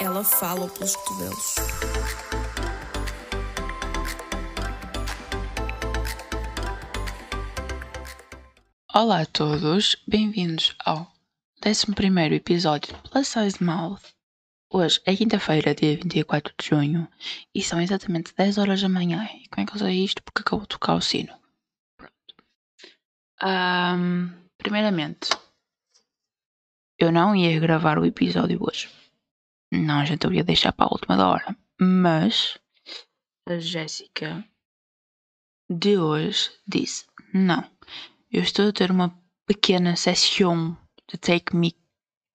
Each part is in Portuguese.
Ela fala pelos cotovelos. Olá a todos, bem-vindos ao 11 episódio de Plus Size Mouth. Hoje é quinta-feira, dia 24 de junho, e são exatamente 10 horas da manhã. E como é que eu sei isto? Porque acabou de tocar o sino. Pronto. Primeiramente, eu não ia gravar o episódio hoje. Não, gente eu ia deixar para a última da hora. Mas a Jéssica de hoje disse: Não, eu estou a ter uma pequena sessão de take me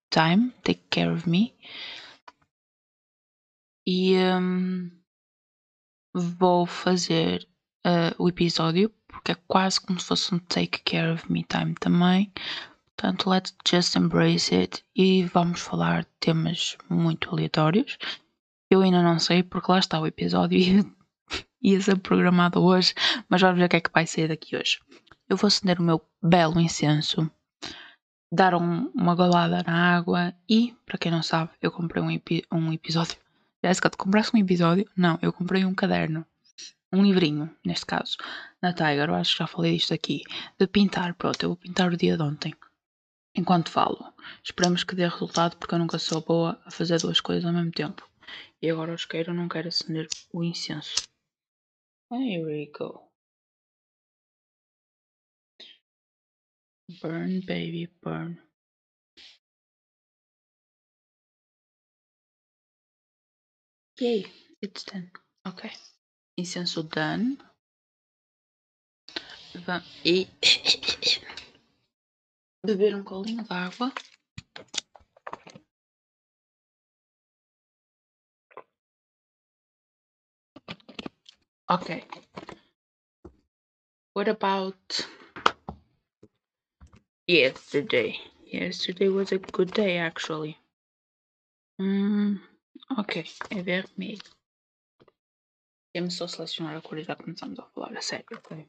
time, take care of me. E um, vou fazer uh, o episódio porque é quase como se fosse um take care of me time também. Portanto, let's just embrace it e vamos falar de temas muito aleatórios. Eu ainda não sei porque lá está o episódio ia, ia ser programado hoje, mas vamos ver o que é que vai ser daqui hoje. Eu vou acender o meu belo incenso, dar um, uma golada na água e, para quem não sabe, eu comprei um, um episódio. Jéssica, tu compraste um episódio? Não, eu comprei um caderno. Um livrinho, neste caso, na Tiger, eu acho que já falei disto aqui, de pintar. Pronto, eu vou pintar o dia de ontem enquanto falo. Esperamos que dê resultado porque eu nunca sou boa a fazer duas coisas ao mesmo tempo. E agora o isqueiro não quer acender o incenso. Here we go. Burn, baby, burn. Yay, it's done. Ok. Incenso done. Vamos. E. beber um colinho d'água. Okay. What about yesterday? Yesterday was a good day, actually. Hum, ok, é vermelho. Temos só selecionar a cor e já começamos a falar a sério, ok?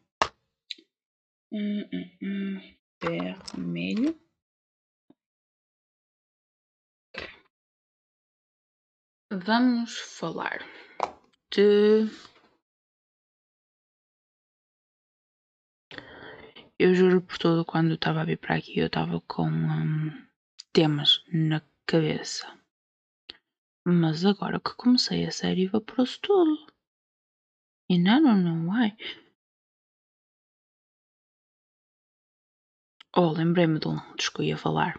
Hum, hum, hum vermelho. Vamos falar de eu juro por tudo quando estava a vir para aqui eu estava com um, temas na cabeça. Mas agora que comecei a série evaporou-se tudo e não, não, não vai Oh, lembrei-me de um dos que eu ia falar.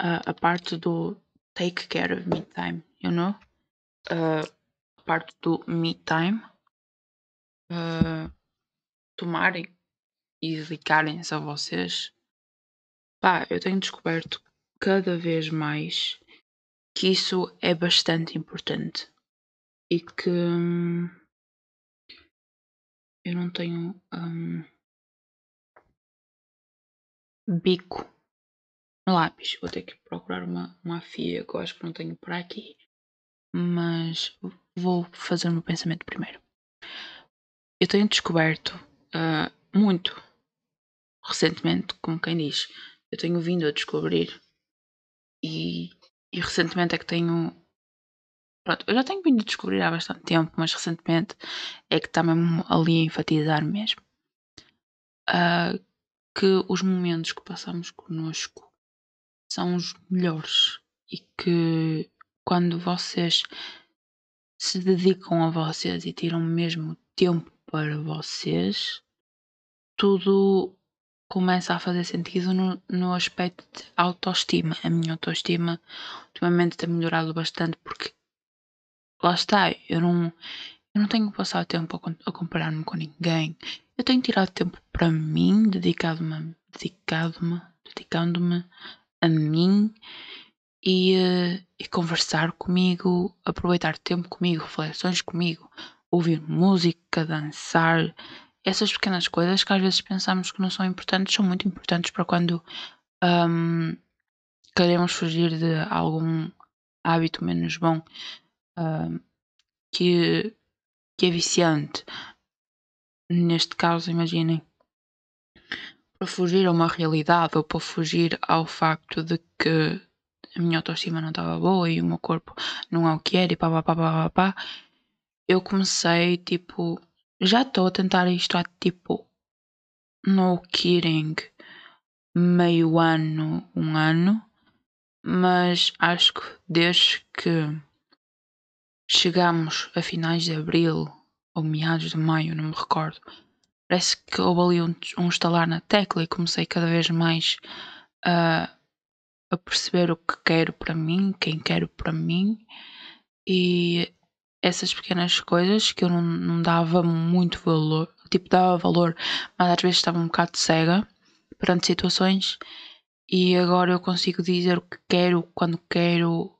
Uh, a parte do take care of me time, you know? Uh, a parte do me time. Uh, tomarem e dedicarem-se a vocês. Pá, eu tenho descoberto cada vez mais que isso é bastante importante e que hum, eu não tenho. Hum, bico no lápis. Vou ter que procurar uma, uma fia que eu acho que não tenho por aqui. Mas vou fazer o meu pensamento primeiro. Eu tenho descoberto uh, muito recentemente, como quem diz, eu tenho vindo a descobrir e, e recentemente é que tenho. Pronto, eu já tenho vindo a descobrir há bastante tempo, mas recentemente é que está mesmo ali a enfatizar mesmo. Uh, que os momentos que passamos connosco são os melhores e que quando vocês se dedicam a vocês e tiram mesmo tempo para vocês, tudo começa a fazer sentido no, no aspecto de autoestima. A minha autoestima ultimamente tem melhorado bastante porque lá está, eu não, eu não tenho passado tempo a, a comparar-me com ninguém. Eu tenho tirado tempo para mim, dedicado-me, dedicado-me, dedicando-me a mim e, uh, e, conversar comigo, aproveitar tempo comigo, reflexões comigo, ouvir música, dançar, essas pequenas coisas que às vezes pensamos que não são importantes, são muito importantes para quando um, queremos fugir de algum hábito menos bom que, que é viciante. Neste caso, imaginem, para fugir a uma realidade ou para fugir ao facto de que a minha autoestima não estava boa e o meu corpo não é o que era e pá pá pá pá pá, pá eu comecei tipo já estou a tentar isto há tipo no kidding meio ano, um ano, mas acho que desde que chegamos a finais de abril ou meados de maio, não me recordo, parece que houve ali um, um estalar na tecla e comecei cada vez mais a, a perceber o que quero para mim, quem quero para mim. E essas pequenas coisas que eu não, não dava muito valor, tipo, dava valor, mas às vezes estava um bocado cega perante situações. E agora eu consigo dizer o que quero, quando quero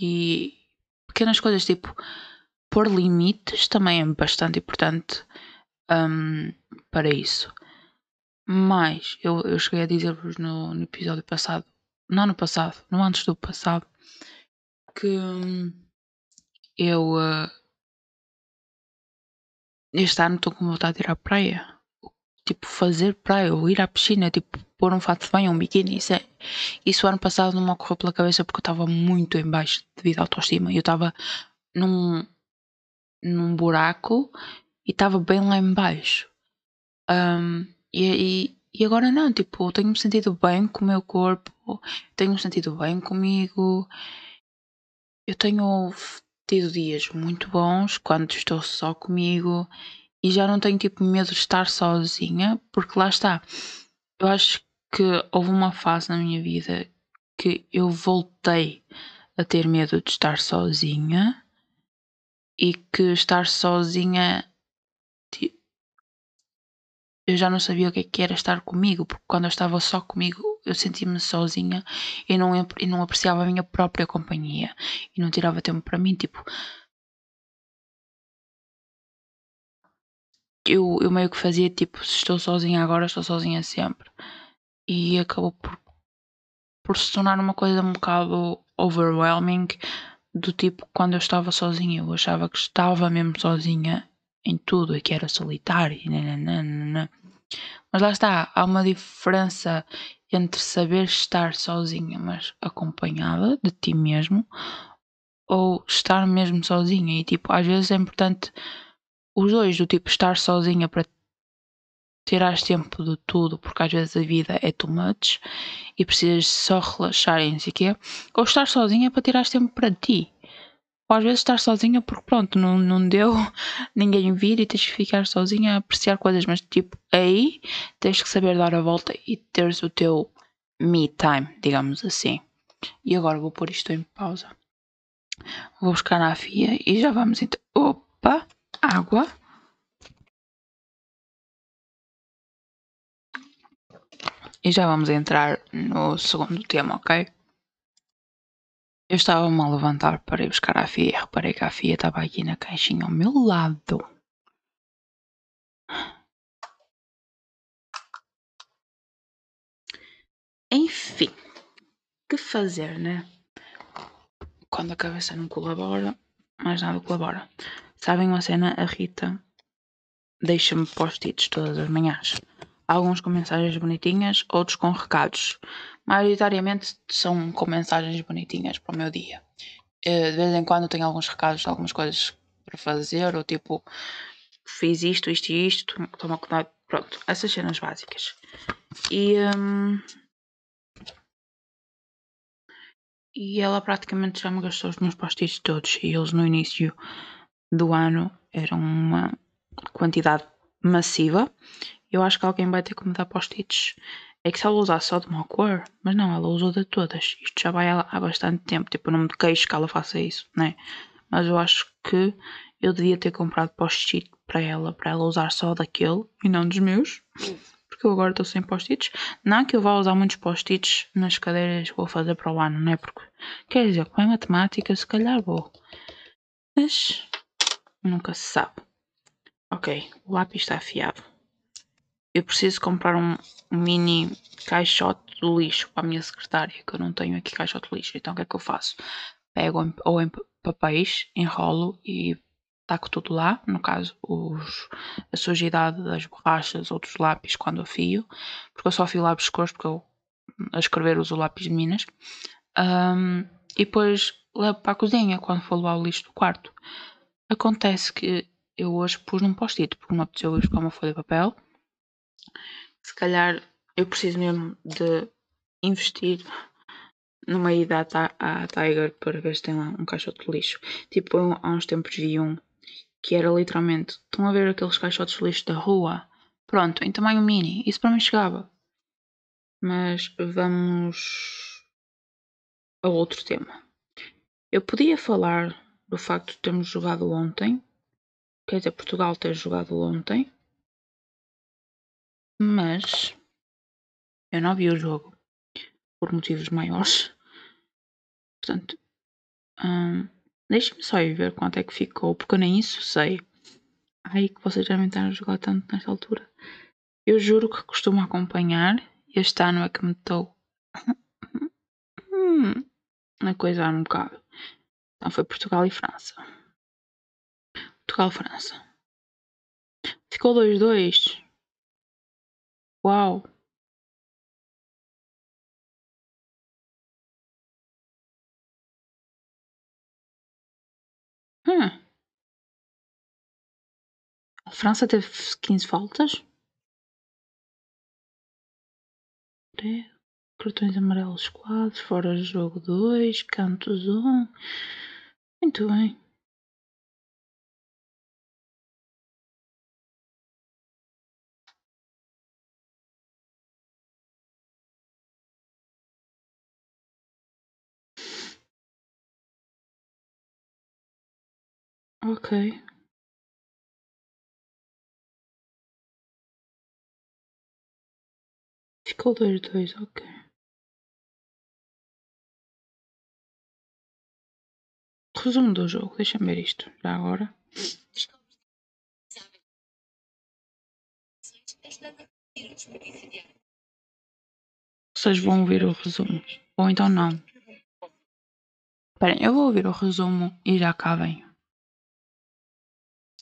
e pequenas coisas tipo pôr limites também é bastante importante um, para isso. Mas eu, eu cheguei a dizer-vos no, no, episódio passado, não no passado, no antes do passado, que hum, eu uh, este ano estou com vontade de ir à praia. Tipo, fazer praia ou ir à piscina, tipo, pôr um fato de banho ou um biquíni. Isso, é, isso ano passado não me ocorreu pela cabeça porque eu estava muito em baixo devido à autoestima. Eu estava num, num buraco e estava bem lá em baixo. Um, e, e, e, agora não, tipo, tenho-me sentido bem com o meu corpo, tenho-me sentido bem comigo. Eu tenho tido dias muito bons quando estou só comigo e já não tenho tipo medo de estar sozinha, porque lá está. Eu acho que houve uma fase na minha vida que eu voltei a ter medo de estar sozinha e que estar sozinha eu já não sabia o que, é que era estar comigo, porque quando eu estava só comigo eu sentia-me sozinha e não, e não apreciava a minha própria companhia e não tirava tempo para mim. Tipo, eu, eu meio que fazia tipo: se estou sozinha agora, estou sozinha sempre. E acabou por, por se tornar uma coisa um bocado overwhelming. Do tipo, quando eu estava sozinha, eu achava que estava mesmo sozinha em tudo e que era solitária. Mas lá está, há uma diferença entre saber estar sozinha, mas acompanhada de ti mesmo, ou estar mesmo sozinha. E tipo, às vezes é importante os dois, do tipo estar sozinha para tirares tempo de tudo, porque às vezes a vida é too much e precisas só relaxar e não sei o quê, ou estar sozinha para tirares tempo para ti. Ou às vezes estar sozinha porque pronto, não, não deu ninguém vir e tens que ficar sozinha a apreciar coisas, mas tipo, aí tens que saber dar a volta e teres o teu me time, digamos assim. E agora vou pôr isto em pausa. Vou buscar na FIA e já vamos então. Opa! Água. E já vamos entrar no segundo tema, ok? Eu estava-me a levantar para ir buscar a FIA e reparei que a FIA estava aqui na caixinha ao meu lado. Enfim, que fazer, né? Quando a cabeça não colabora, mais nada colabora. Sabem uma cena? A Rita deixa-me post-its todas as manhãs. Alguns com mensagens bonitinhas, outros com recados maioritariamente são com mensagens bonitinhas para o meu dia. Eh, de vez em quando tenho alguns recados de algumas coisas para fazer, ou tipo, fiz isto, isto e isto, toma cuidado, pronto, essas cenas básicas. E, um, e ela praticamente já me gastou os meus post-its todos, e eles no início do ano eram uma quantidade massiva. Eu acho que alguém vai ter que me dar post-its é que se ela usar só de uma cor, mas não, ela usou de todas. Isto já vai há bastante tempo. Tipo, eu não me queixo que ela faça isso, né? Mas eu acho que eu devia ter comprado post-it para ela, para ela usar só daquele e não dos meus. Porque eu agora estou sem post-its. Não que eu vá usar muitos post-its nas cadeiras que vou fazer para o ano, não é? Porque, quer dizer, com a matemática, se calhar vou. Mas, nunca se sabe. Ok, o lápis está afiado eu preciso comprar um, mini caixote de lixo para a minha secretária, que eu não tenho aqui caixote de lixo. Então o que é que eu faço? Pego ou em papéis, enrolo e está tudo lá, no caso os, a sujidade das borrachas ou dos lápis quando afio, porque eu só afio lápis cores porque eu a escrever uso lápis de minas. Um, e depois levo para a cozinha quando for levar o lixo do quarto. Acontece que eu hoje pus num post-it porque não apeteceu ir buscar uma folha de papel. Se calhar eu preciso mesmo de investir numa ida à, Tiger para ver se tem lá um caixote de lixo. Tipo, há uns tempos vi um que era literalmente. Estão a ver aqueles caixotes de lixo da rua? Pronto, em tamanho mini. Isso para mim chegava. Mas vamos a outro tema. Eu podia falar do facto de termos jogado ontem. Quer dizer, Portugal ter jogado ontem. Mas eu não vi o jogo por motivos maiores. Portanto, hum, deixe-me só ir ver quanto é que ficou, porque eu nem isso sei. Ai, que vocês devem estar a jogar tanto nesta altura. Eu juro que costumo acompanhar. Este ano é que me estou a coisar um bocado. Então foi Portugal e França. Portugal-França. Ficou 2-2. Uau! Hum. A França teve 15 faltas. Cartões amarelos 4, fora de jogo 2, cantos 1. Muito bem. Ok. Ficou dois, dois, ok. Resumo do jogo, deixa-me ver isto já agora. Vocês vão ouvir o resumo. Ou então não. Esperem, eu vou ouvir o resumo e já cá venho.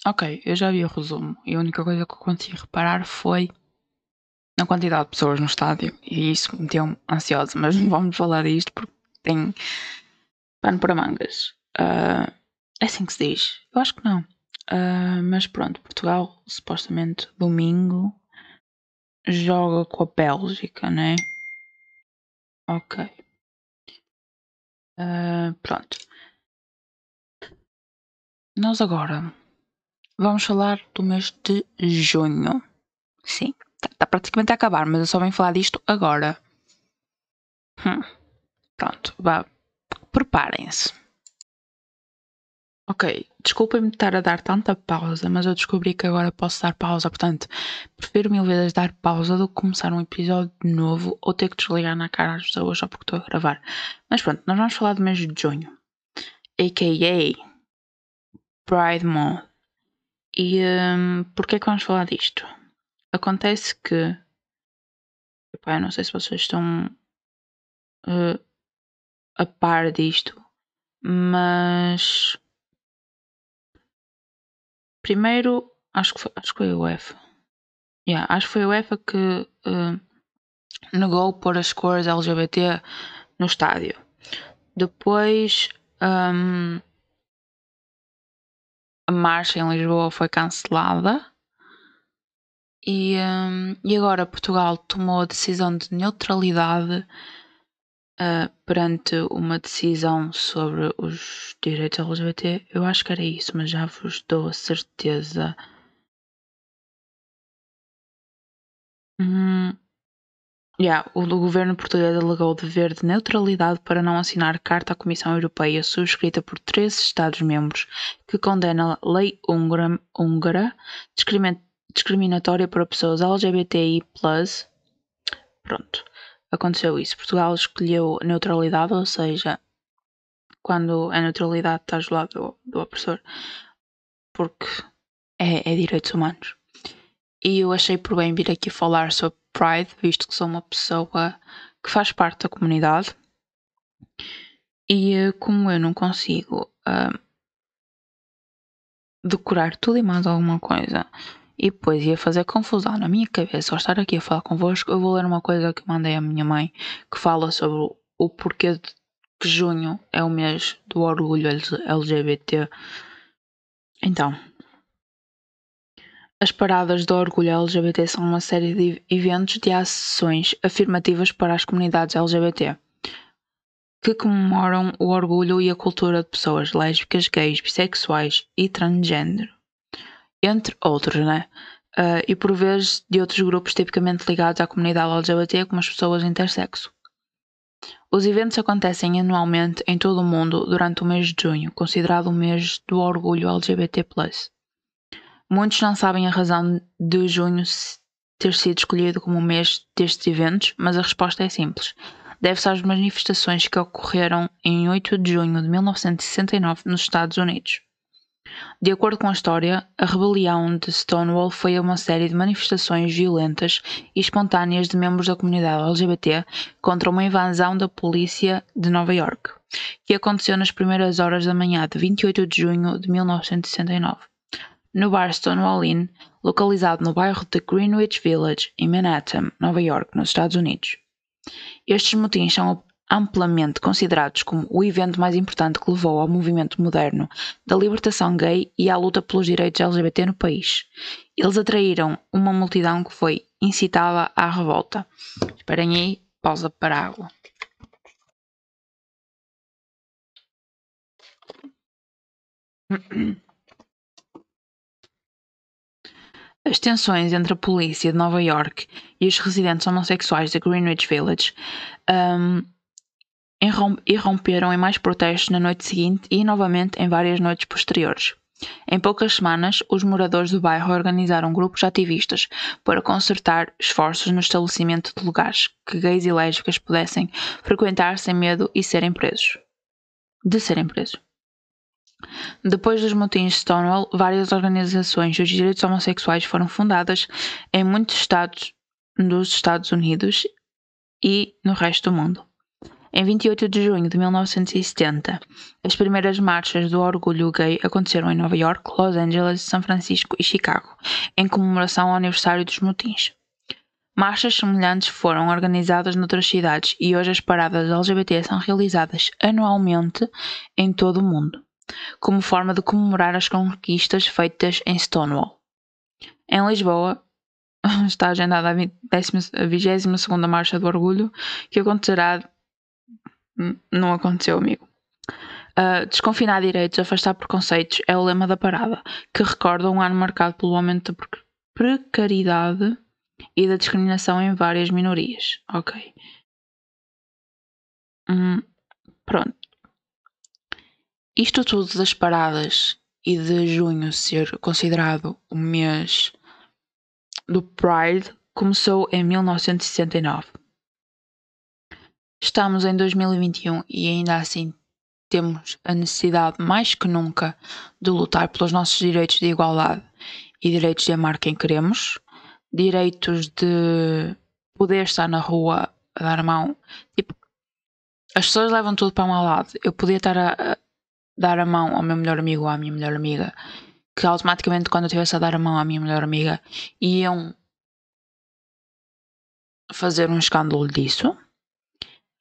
Ok, eu já vi o resumo e a única coisa que eu consegui reparar foi na quantidade de pessoas no estádio e isso me meteu-me ansiosa, mas não vamos falar disto porque tem pano para mangas. Uh, é assim que se diz? Eu acho que não. Uh, mas pronto, Portugal supostamente domingo joga com a Bélgica, né? Ok. Uh, pronto. Nós agora Vamos falar do mês de junho. Sim, está tá praticamente a acabar, mas eu só venho falar disto agora. Hum. Pronto, vá. Preparem-se. Ok, desculpem-me estar a dar tanta pausa, mas eu descobri que agora posso dar pausa, portanto, prefiro mil vezes dar pausa do que começar um episódio novo ou ter que desligar na cara às pessoas só porque estou a gravar. Mas pronto, nós vamos falar do mês de junho, a.k.a. Pride Month. E um, porquê é que vamos falar disto? Acontece que. Epá, eu não sei se vocês estão uh, a par disto, mas. Primeiro, acho que foi, acho que foi a UEFA. Yeah, acho que foi a UEFA que uh, negou pôr as cores LGBT no estádio. Depois. Um, a marcha em Lisboa foi cancelada e, um, e agora Portugal tomou a decisão de neutralidade uh, perante uma decisão sobre os direitos LGBT. Eu acho que era isso, mas já vos dou a certeza. Hum, Yeah, o governo português alegou dever de neutralidade para não assinar carta à Comissão Europeia subscrita por 13 Estados-membros que condena a lei húngara, húngara discriminatória para pessoas LGBTI+. Pronto, aconteceu isso. Portugal escolheu neutralidade, ou seja, quando a neutralidade está do lado do, do opressor, porque é, é direitos humanos. E eu achei por bem vir aqui falar sobre Pride, visto que sou uma pessoa que faz parte da comunidade. E eh, como eu não consigo uh, decorar tudo e mais alguma coisa e depois ia fazer confusão na minha cabeça ao estar aqui a falar convosco, eu vou ler uma coisa que mandei à minha mãe que fala sobre o porquê de que junho é o mês do orgulho LGBT. Então, as paradas do orgulho LGBT são uma série de eventos de ações afirmativas para as comunidades LGBT que comemoram o orgulho e a cultura de pessoas lésbicas, gays, bissexuais e transgênero, entre outros, né? Uh, e por vezes de outros grupos tipicamente ligados à comunidade LGBT, como as pessoas intersexo. Os eventos acontecem anualmente em todo o mundo durante o mês de junho, considerado o mês do orgulho LGBT+. Muitos não sabem a razão de junho ter sido escolhido como o mês destes eventos, mas a resposta é simples. Deve-se às manifestações que ocorreram em 8 de junho de 1969 nos Estados Unidos. De acordo com a história, a rebelião de Stonewall foi uma série de manifestações violentas e espontâneas de membros da comunidade LGBT contra uma invasão da polícia de Nova York, que aconteceu nas primeiras horas da manhã de 28 de junho de 1969 no bar Stonewall Inn, localizado no bairro de Greenwich Village, em Manhattan, Nova York, nos Estados Unidos. Estes motins são amplamente considerados como o evento mais importante que levou ao movimento moderno da libertação gay e à luta pelos direitos LGBT no país. Eles atraíram uma multidão que foi incitada à revolta. Esperem aí, pausa para água. As tensões entre a polícia de Nova York e os residentes homossexuais de Greenwich Village um, irromperam em mais protestos na noite seguinte e novamente em várias noites posteriores. Em poucas semanas, os moradores do bairro organizaram grupos ativistas para concertar esforços no estabelecimento de lugares que gays e lésbicas pudessem frequentar sem medo e serem presos. De serem presos. Depois dos motins de Stonewall, várias organizações dos direitos homossexuais foram fundadas em muitos estados dos Estados Unidos e no resto do mundo. Em 28 de junho de 1970, as primeiras marchas do orgulho gay aconteceram em Nova York, Los Angeles, São Francisco e Chicago, em comemoração ao aniversário dos motins. Marchas semelhantes foram organizadas noutras cidades e hoje as paradas LGBT são realizadas anualmente em todo o mundo como forma de comemorar as conquistas feitas em Stonewall. Em Lisboa, está agendada a 22 Marcha do Orgulho, que acontecerá. Não aconteceu, amigo. Uh, desconfinar direitos, afastar preconceitos é o lema da parada, que recorda um ano marcado pelo aumento da precariedade e da discriminação em várias minorias. Ok. Hum, pronto. Isto tudo das paradas e de junho ser considerado o mês do Pride começou em 1969. Estamos em 2021 e ainda assim temos a necessidade mais que nunca de lutar pelos nossos direitos de igualdade e direitos de amar quem queremos, direitos de poder estar na rua a dar a mão. Tipo, as pessoas levam tudo para mau lado. Eu podia estar a, dar a mão ao meu melhor amigo ou à minha melhor amiga, que automaticamente quando eu estivesse a dar a mão à minha melhor amiga iam fazer um escândalo disso.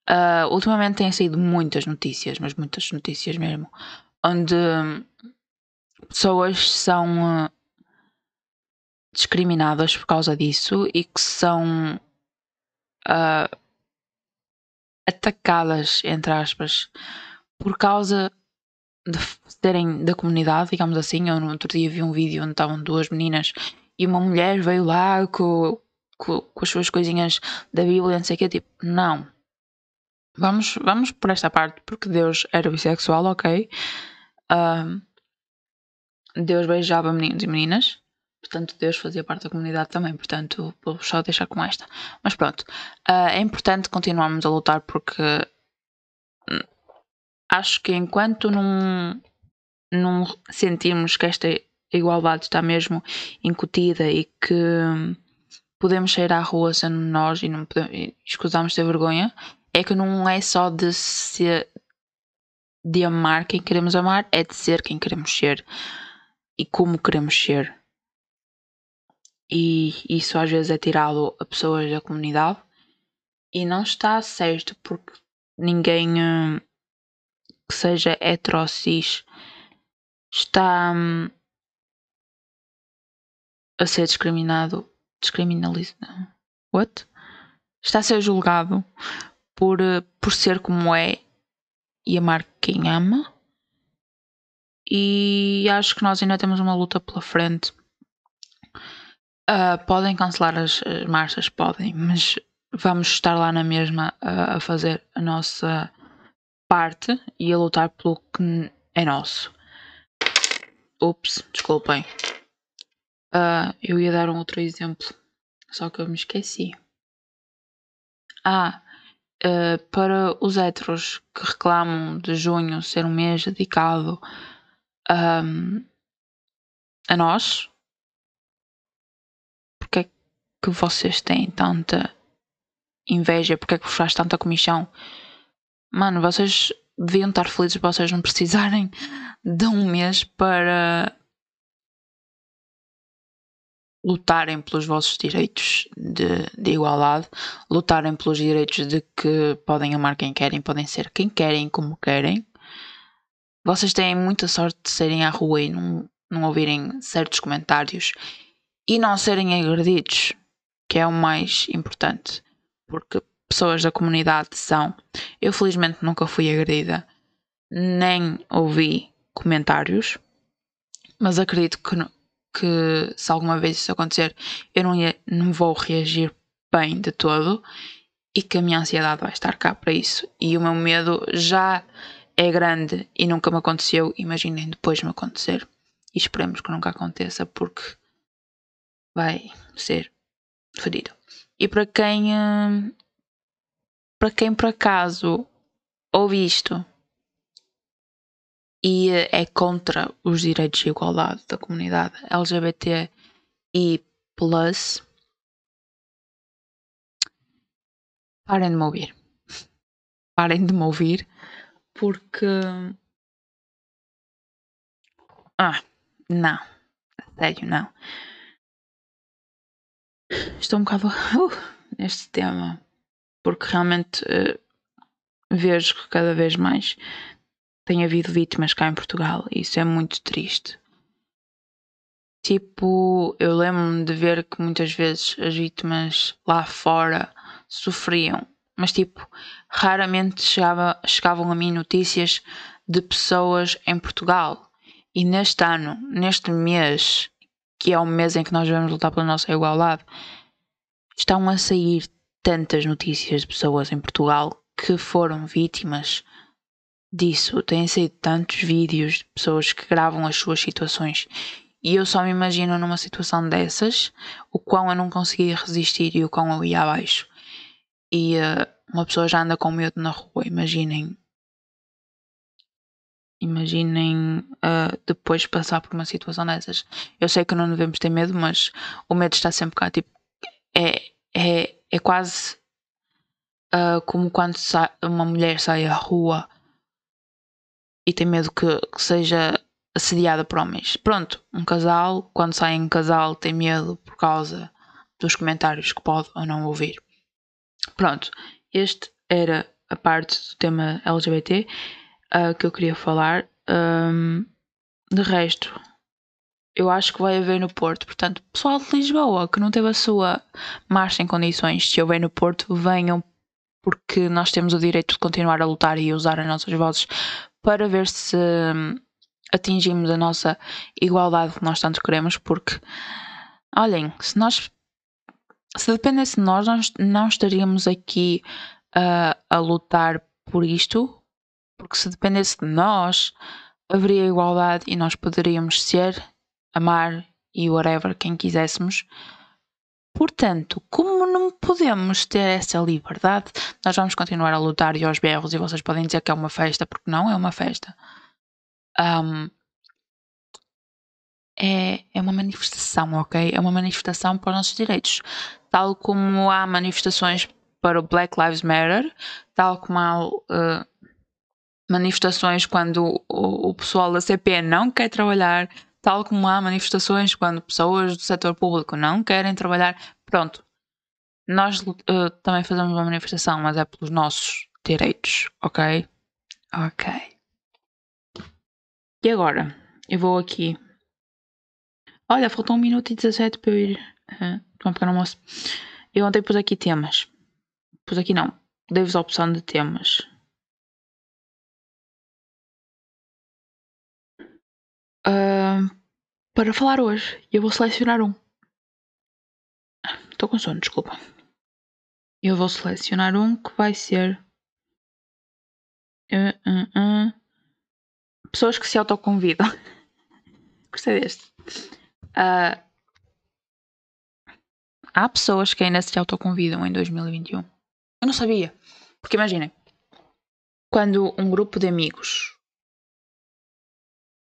Uh, ultimamente têm saído muitas notícias, mas muitas notícias mesmo, onde pessoas são uh, discriminadas por causa disso e que são uh, atacadas, entre aspas, por causa de serem da comunidade, digamos assim. Eu no outro dia vi um vídeo onde estavam duas meninas e uma mulher veio lá com, com, com as suas coisinhas da Bíblia, não sei o quê. Tipo, não. Vamos, vamos por esta parte, porque Deus era bissexual, ok. Uh, Deus beijava meninos e meninas. Portanto, Deus fazia parte da comunidade também. Portanto, vou só deixar com esta. Mas pronto. Uh, é importante continuarmos a lutar porque acho que enquanto não, não sentirmos que esta igualdade está mesmo incutida e que podemos sair à rua sendo nós e não podemos, escusamos ter vergonha, é que não é só de ser de amar quem queremos amar, é de ser quem queremos ser. e como queremos ser. E isso às vezes é tirado a pessoas da comunidade e não está certo porque ninguém uh, que seja heterocis está um, a ser discriminado descriminalizado what? está a ser julgado por, uh, por ser como é e amar quem ama e acho que nós ainda temos uma luta pela frente uh, podem cancelar as, as marchas podem mas vamos estar lá na mesma a, a fazer a nossa parte e a lutar pelo que é nosso. Ups, desculpem. Uh, eu ia dar um outro exemplo, só que eu me esqueci. Ah, uh, para os héteros que reclamam de junho ser um mês dedicado um, a nós, porque é que vocês têm tanta inveja, porque é que vos faz tanta comissão. Mano, vocês deviam estar felizes para vocês não precisarem de um mês para lutarem pelos vossos direitos de, de, igualdade, lutarem pelos direitos de que podem amar quem querem, podem ser quem querem, como querem. Vocês têm muita sorte de serem à rua e não, não ouvirem certos comentários e não serem agredidos, que é o mais importante porque pessoas da comunidade são. Eu felizmente nunca fui agredida, nem ouvi comentários, mas acredito que, que se alguma vez isso acontecer, eu não, ia, não vou reagir bem de todo e que a minha ansiedade vai estar cá para isso. E o meu medo já é grande e nunca me aconteceu. Imaginem depois me acontecer. E esperemos que nunca aconteça porque vai ser fedido. E para quem hum, para quem por acaso ouve isto e é contra os direitos de igualdade da comunidade LGBT e plus parem de me ouvir. Parem de me ouvir porque ah não sério não. Estou um bocado uh, neste tema, porque realmente uh, vejo que cada vez mais tem havido vítimas cá em Portugal e isso é muito triste. Tipo, eu lembro-me de ver que muitas vezes as vítimas lá fora sofriam, mas tipo, raramente chegava, chegavam a mim notícias de pessoas em Portugal. E neste ano, neste mês, que é o mês em que nós vamos lutar pela nossa igualdade, estão a sair tantas notícias de pessoas em Portugal que foram vítimas disso. Têm saído tantos vídeos de pessoas que gravam as suas situações. E eu só me imagino numa situação dessas, o quão eu não conseguia resistir e o quão eu ia abaixo. E uh, uma pessoa já anda com medo na rua, imaginem Imaginem uh, depois passar por uma situação dessas. Eu sei que não devemos ter medo, mas o medo está sempre cá. Tipo, é, é, é quase uh, como quando uma mulher sai à rua e tem medo que, que, seja assediada por homens. Pronto, um casal, quando sai em casal, tem medo por causa dos comentários que pode ou não ouvir. Pronto, este era a parte do tema LGBT uh, que eu queria falar. Um, de resto, eu acho que vai haver no Porto. Portanto, pessoal de Lisboa que não teve a sua marcha em condições, se houver no Porto, venham, porque nós temos o direito de continuar a lutar e usar as nossas vozes para ver se hum, atingimos a nossa igualdade que nós tanto queremos. Porque, olhem, se nós. Se dependesse de nós, nós não estaríamos aqui uh, a lutar por isto, porque se dependesse de nós, haveria igualdade e nós poderíamos ser, amar e whatever quem quiséssemos. Portanto, como não podemos ter essa liberdade, nós vamos continuar a lutar e aos berros e vocês podem dizer que é uma festa, porque não é uma festa. Um, é, é uma manifestação, ok? É uma manifestação para os nossos direitos. Tal como há manifestações para o Black Lives Matter, tal como há uh, manifestações quando o, o pessoal da CP não quer trabalhar, Tal como há manifestações quando pessoas do setor público não querem trabalhar. Pronto. Nós uh, também fazemos uma manifestação, mas é pelos nossos direitos, ok? Ok. E agora? Eu vou aqui. Olha, faltou um minuto e 17 para eu ir uh, tomar pequeno almoço. Eu ontem pus aqui temas. Pus aqui não. Dei-vos a opção de temas. Para falar hoje. Eu vou selecionar um. Estou com sono, desculpa. Eu vou selecionar um que vai ser. Uh, uh, uh. Pessoas que se autoconvidam. Gostei deste. há pessoas que ainda se autoconvidam em 2021. Eu não sabia. Porque imaginem, quando um grupo de amigos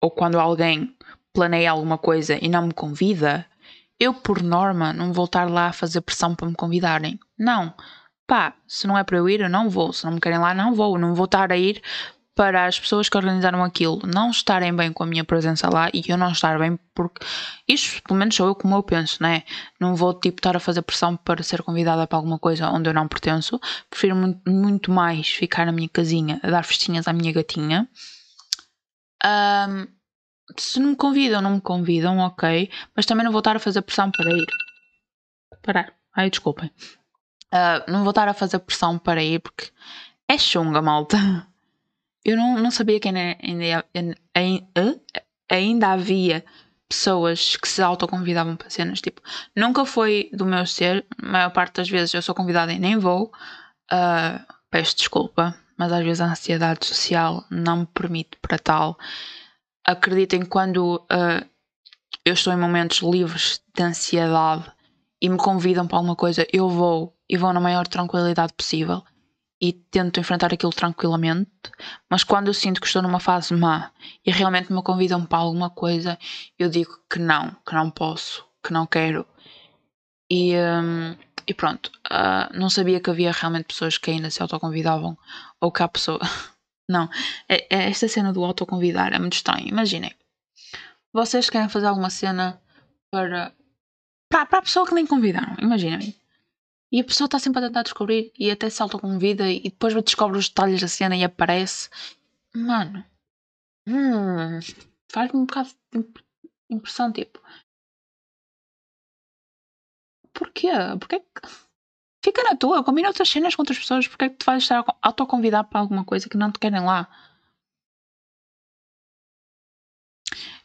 ou quando alguém planeia alguma coisa e não me convida, eu, por norma, não vou estar lá a fazer pressão para me convidarem. Não. Pá, se não é para eu ir, eu não vou. Se não me querem lá, não vou. Não vou estar a ir para as pessoas que organizaram aquilo não estarem bem com a minha presença lá e eu não estar bem porque isto pelo menos sou eu como eu penso, né? Não vou tipo estar a fazer pressão para ser convidada para alguma coisa onde eu não pertenço. Prefiro muito, muito mais ficar na minha casinha a dar festinhas à minha gatinha. Um, se não me convidam, não me convidam, ok. Mas também não vou estar a fazer pressão para ir. Parar. Ai, desculpem. Uh, não vou estar a fazer pressão para ir porque é chunga, malta. Eu não, não sabia que ainda, ainda, ainda, ainda havia pessoas que se autoconvidavam para cenas. Tipo, nunca foi do meu ser. A maior parte das vezes eu sou convidada e nem vou. Uh, peço desculpa, mas às vezes a ansiedade social não me permite para tal. Acreditem quando uh, eu estou em momentos livres de ansiedade e me convidam para alguma coisa, eu vou e vou na maior tranquilidade possível e tento enfrentar aquilo tranquilamente, mas quando eu sinto que estou numa fase má e realmente me convidam para alguma coisa, eu digo que não, que não posso, que não quero. E, um, e pronto, uh, não sabia que havia realmente pessoas que ainda se autoconvidavam ou que há pessoas. Não, é, é esta cena do autoconvidar é muito estranho. Imaginem, vocês querem fazer alguma cena para, para, para a pessoa que nem convidaram, imaginem. E a pessoa está sempre a tentar descobrir e até se autoconvida e depois descobre os detalhes da cena e aparece. Mano, hum, faz-me um bocado de impressão, tipo. Porquê? Porquê que. Fica na tua, combina outras cenas com outras pessoas, porque é que tu vais estar a para alguma coisa que não te querem lá?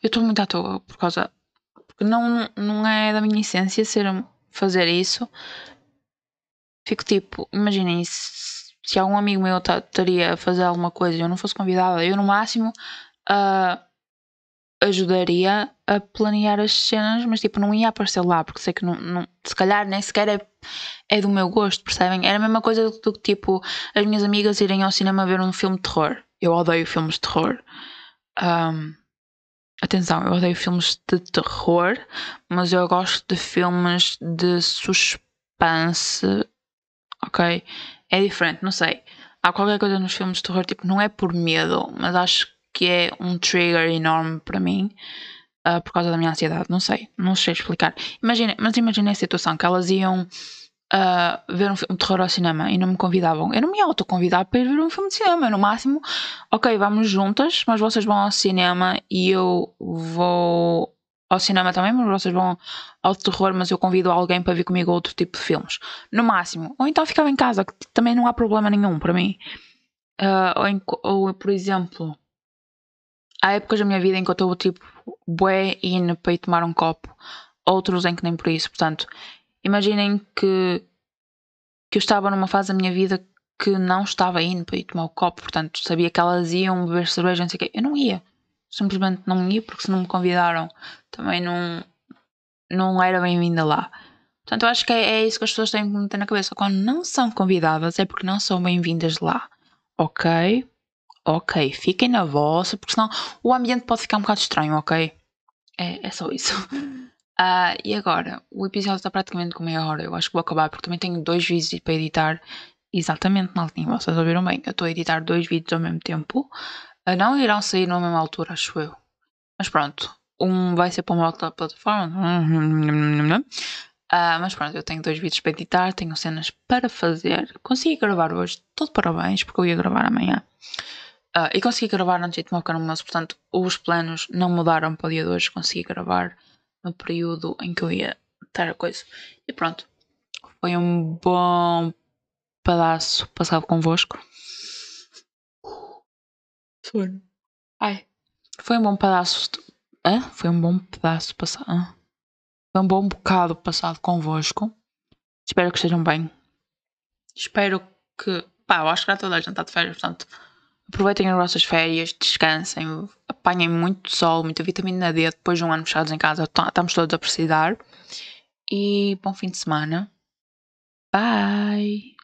Eu estou muito à toa por causa. Porque não, não é da minha essência ser fazer isso fico tipo, imaginem se, se algum amigo meu estaria a fazer alguma coisa e eu não fosse convidada, eu no máximo uh, ajudaria a planear as cenas, mas tipo, não ia aparecer lá, porque sei que não, não se calhar nem sequer é, é do meu gosto, percebem? Era a mesma coisa do que tipo as minhas amigas irem ao cinema ver um filme de terror. Eu odeio filmes de terror. Um, atenção, eu odeio filmes de terror, mas eu gosto de filmes de suspense ok? É diferente, não sei. Há qualquer coisa nos filmes de terror, tipo, não é por medo, mas acho que é um trigger enorme para mim uh, por causa da minha ansiedade. Não sei, não sei explicar. Imagina, mas imagina a situação que elas iam uh, ver um de terror ao cinema e não me convidavam. Eu não me autoconvidava para ir ver um filme de cinema. No máximo, ok, vamos juntas, mas vocês vão ao cinema e eu vou ao cinema também, mas vocês vão ao terror, mas eu convido alguém para vir comigo outro tipo de filmes. No máximo. Ou então ficava em casa, que também não há problema nenhum para mim. Uh, ou, ou, por exemplo, há épocas da minha vida em que eu estou tipo bué in para ir tomar um copo, outros em que nem por isso. Portanto, imaginem que, que eu estava numa fase da minha vida que não estava indo para ir tomar o copo, portanto, sabia que elas iam beber cerveja, não sei o quê. Eu não ia simplesmente não ia porque se não me convidaram também não, não era bem-vinda lá. Portanto, eu acho que é, é, isso que as pessoas têm que meter na cabeça. Quando não são convidadas é porque não são bem-vindas lá. Ok? Ok, fiquem na vossa, porque senão o ambiente pode ficar um bocado estranho, ok? É, é só isso. Uh, e agora, o episódio está praticamente com meia hora. Eu acho que vou acabar porque também tenho dois vídeos para editar. Exatamente, Maltinho, vocês ouviram bem. Eu estou a editar dois vídeos ao mesmo tempo. Não irão sair na mesma altura, acho eu. Mas pronto, um vai ser para uma outra plataforma. Uh, mas pronto, eu tenho dois vídeos para editar, tenho cenas para fazer. Consegui gravar hoje, todo parabéns, porque eu ia gravar amanhã. Uh, e consegui gravar antes de tomar pequeno almoço, portanto, os planos não mudaram para o dia de hoje. Consegui gravar no período em que eu ia ter a coisa. E pronto, foi um bom pedaço passado convosco. Sono. Ai. Foi um bom pedaço. De... Hã? Foi um bom pedaço passado. Hã? Foi um bom bocado passado convosco. Espero que estejam bem. Espero que. Pá, eu acho que já toda a gente está de férias, portanto. Aproveitem as vossas férias, descansem, apanhem muito sol, muita vitamina D depois de um ano fechados em casa. Tá, estamos todos a precisar. E bom fim de semana. Bye!